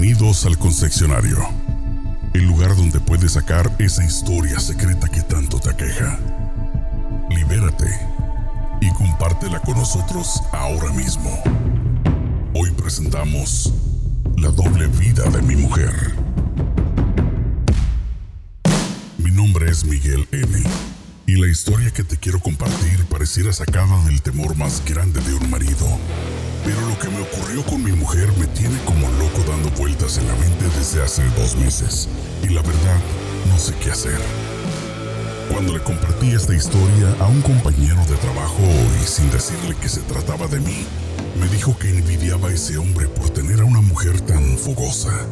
Bienvenidos al concesionario, el lugar donde puedes sacar esa historia secreta que tanto te aqueja. Libérate y compártela con nosotros ahora mismo. Hoy presentamos La doble vida de mi mujer. Mi nombre es Miguel N. Y la historia que te quiero compartir pareciera sacada del temor más grande de un marido. Pero lo que me ocurrió con mi mujer me tiene como loco dando vueltas en la mente desde hace dos meses. Y la verdad, no sé qué hacer. Cuando le compartí esta historia a un compañero de trabajo y sin decirle que se trataba de mí, me dijo que envidiaba a ese hombre por tener a una mujer tan fogosa.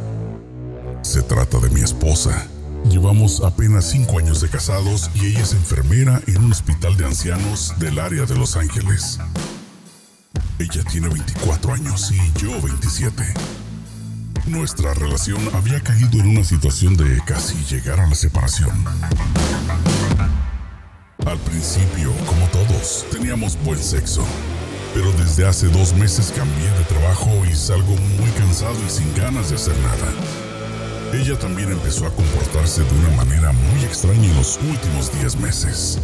Se trata de mi esposa. Llevamos apenas cinco años de casados y ella es enfermera en un hospital de ancianos del área de Los Ángeles. Ella tiene 24 años y yo 27. Nuestra relación había caído en una situación de casi llegar a la separación. Al principio, como todos, teníamos buen sexo. Pero desde hace dos meses cambié de trabajo y salgo muy cansado y sin ganas de hacer nada. Ella también empezó a comportarse de una manera muy extraña en los últimos 10 meses,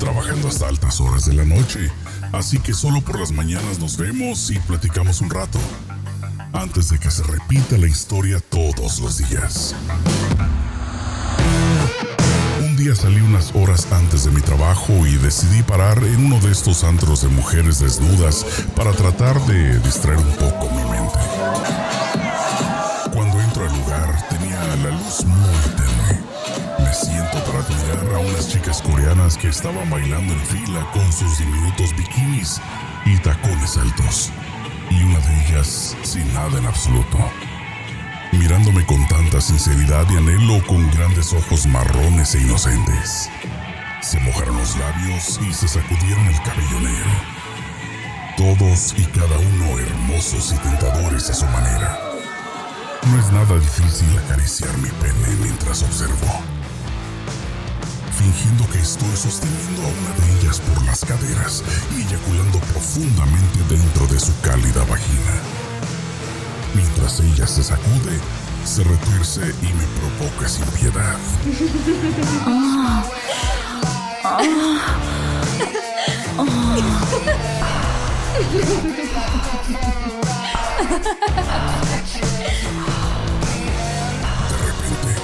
trabajando hasta altas horas de la noche, así que solo por las mañanas nos vemos y platicamos un rato, antes de que se repita la historia todos los días. Un día salí unas horas antes de mi trabajo y decidí parar en uno de estos antros de mujeres desnudas para tratar de distraer un poco mi mente. Unas chicas coreanas que estaban bailando en fila con sus diminutos bikinis y tacones altos. Y una de ellas sin nada en absoluto mirándome con tanta sinceridad y anhelo con grandes ojos marrones e inocentes. Se mojaron los labios y se sacudieron el cabello negro. Todos y cada uno hermosos y tentadores a su manera. No es nada difícil acariciar mi pene mientras observo. Fingiendo que estoy sosteniendo a una de ellas por las caderas eyaculando profundamente dentro de su cálida vagina. Mientras ella se sacude, se retuerce y me provoca sin piedad. De repente,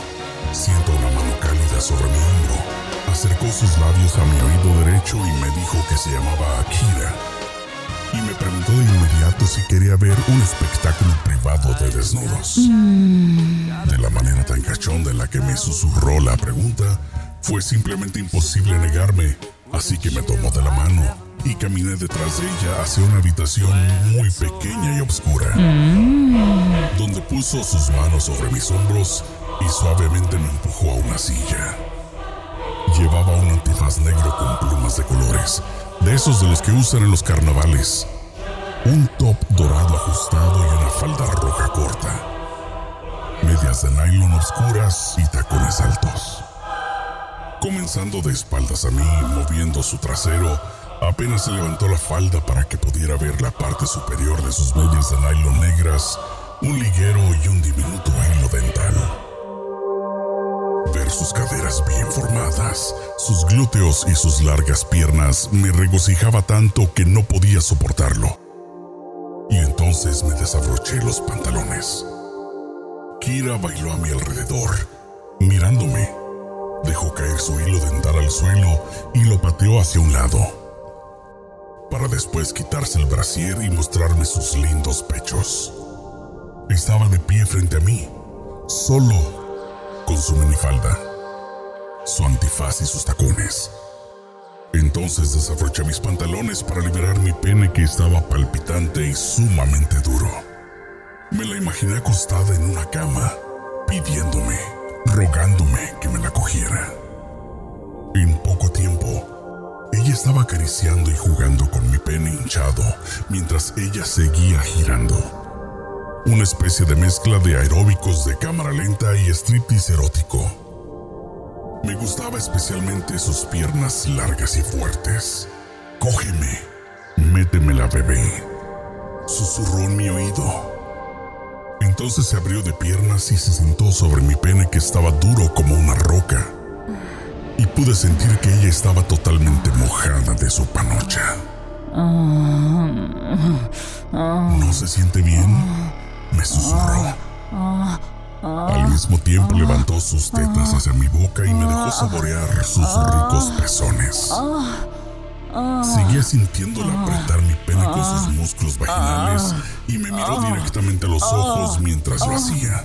siento una mano cálida sobre mi hombro. Acercó sus labios a mi oído derecho y me dijo que se llamaba Akira y me preguntó de inmediato si quería ver un espectáculo privado de desnudos. De la manera tan cachonda en la que me susurró la pregunta, fue simplemente imposible negarme, así que me tomó de la mano y caminé detrás de ella hacia una habitación muy pequeña y oscura, donde puso sus manos sobre mis hombros y suavemente me empujó a una silla. Llevaba un antifaz negro con plumas de colores, de esos de los que usan en los carnavales. Un top dorado ajustado y una falda roja corta. Medias de nylon oscuras y tacones altos. Comenzando de espaldas a mí, moviendo su trasero, apenas se levantó la falda para que pudiera ver la parte superior de sus medias de nylon negras, un liguero y un diminuto hilo dental sus caderas bien formadas, sus glúteos y sus largas piernas me regocijaba tanto que no podía soportarlo. Y entonces me desabroché los pantalones. Kira bailó a mi alrededor, mirándome. Dejó caer su hilo dental al suelo y lo pateó hacia un lado. Para después quitarse el brasier y mostrarme sus lindos pechos. Estaba de pie frente a mí, solo con su minifalda, su antifaz y sus tacones. Entonces desabroché mis pantalones para liberar mi pene que estaba palpitante y sumamente duro. Me la imaginé acostada en una cama, pidiéndome, rogándome que me la cogiera. En poco tiempo, ella estaba acariciando y jugando con mi pene hinchado mientras ella seguía girando una especie de mezcla de aeróbicos de cámara lenta y striptease erótico. Me gustaba especialmente sus piernas largas y fuertes. Cógeme, métemela, bebé. Susurró en mi oído. Entonces se abrió de piernas y se sentó sobre mi pene que estaba duro como una roca. Y pude sentir que ella estaba totalmente mojada de su panocha. ¿No se siente bien? Me susurró. Al mismo tiempo levantó sus tetas hacia mi boca y me dejó saborear sus ricos pezones. Seguía sintiéndola apretar mi pene con sus músculos vaginales y me miró directamente a los ojos mientras lo hacía.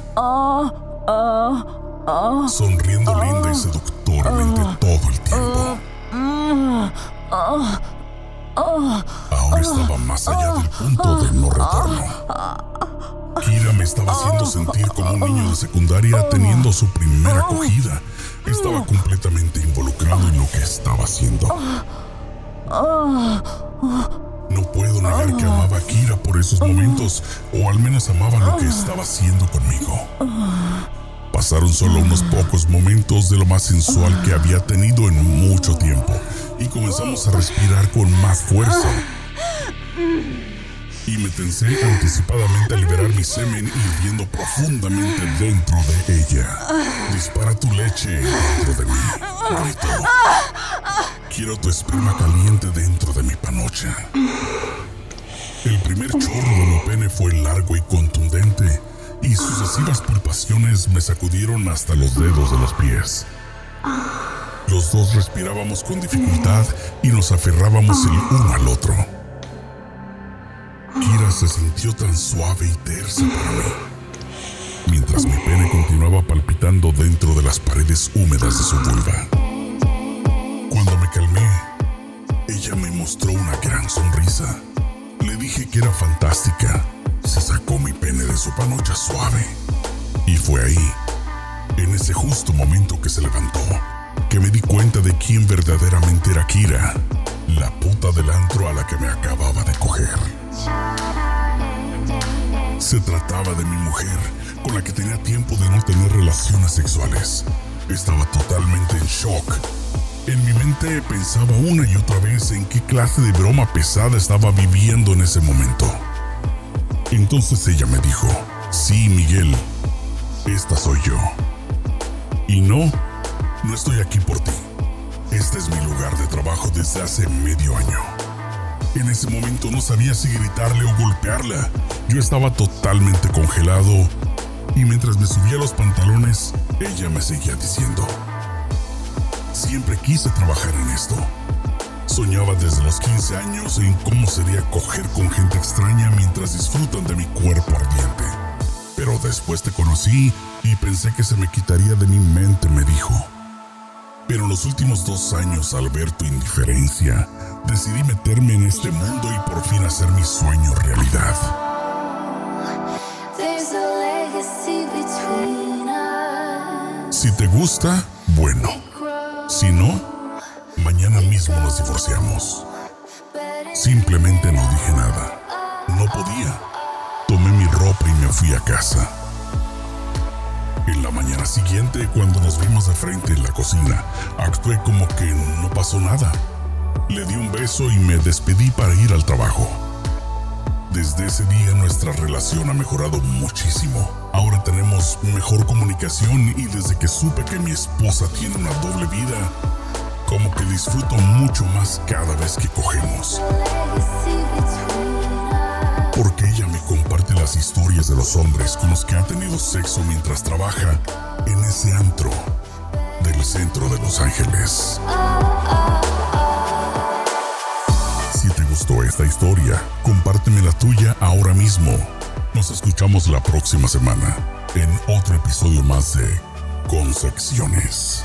Sonriendo linda y seductoramente todo el tiempo. Ahora estaba más allá del punto de no retorno. Kira me estaba haciendo sentir como un niño de secundaria teniendo su primera acogida. Estaba completamente involucrado en lo que estaba haciendo. No puedo negar que amaba a Kira por esos momentos, o al menos amaba lo que estaba haciendo conmigo. Pasaron solo unos pocos momentos de lo más sensual que había tenido en mucho tiempo, y comenzamos a respirar con más fuerza y me tensé anticipadamente a liberar mi semen hirviendo profundamente dentro de ella. Dispara tu leche dentro de mí. Grito. Quiero tu esperma caliente dentro de mi panocha. El primer chorro de mi pene fue largo y contundente, y sucesivas pulpaciones me sacudieron hasta los dedos de los pies. Los dos respirábamos con dificultad y nos aferrábamos el uno al otro. Se sintió tan suave y tersa para mí, mientras mi pene continuaba palpitando dentro de las paredes húmedas de su vulva. Cuando me calmé, ella me mostró una gran sonrisa. Le dije que era fantástica. Se sacó mi pene de su panocha suave. Y fue ahí, en ese justo momento que se levantó, que me di cuenta de quién verdaderamente era Kira, la puta del antro a la que me acababa de coger. Se trataba de mi mujer, con la que tenía tiempo de no tener relaciones sexuales. Estaba totalmente en shock. En mi mente pensaba una y otra vez en qué clase de broma pesada estaba viviendo en ese momento. Entonces ella me dijo, sí, Miguel, esta soy yo. Y no, no estoy aquí por ti. Este es mi lugar de trabajo desde hace medio año. En ese momento no sabía si gritarle o golpearla. Yo estaba totalmente congelado y mientras me subía los pantalones, ella me seguía diciendo, siempre quise trabajar en esto. Soñaba desde los 15 años en cómo sería coger con gente extraña mientras disfrutan de mi cuerpo ardiente. Pero después te conocí y pensé que se me quitaría de mi mente, me dijo. Pero en los últimos dos años, al ver tu indiferencia, decidí meterme en este mundo y por fin hacer mi sueño realidad. Si te gusta, bueno. Si no, mañana mismo nos divorciamos. Simplemente no dije nada. No podía. Tomé mi ropa y me fui a casa. La mañana siguiente, cuando nos vimos de frente en la cocina, actué como que no pasó nada. Le di un beso y me despedí para ir al trabajo. Desde ese día nuestra relación ha mejorado muchísimo. Ahora tenemos mejor comunicación y desde que supe que mi esposa tiene una doble vida, como que disfruto mucho más cada vez que cogemos. Porque ella me comparte las historias de los hombres con los que ha tenido sexo mientras trabaja en ese antro del centro de Los Ángeles. Si te gustó esta historia, compárteme la tuya ahora mismo. Nos escuchamos la próxima semana en otro episodio más de Concepciones.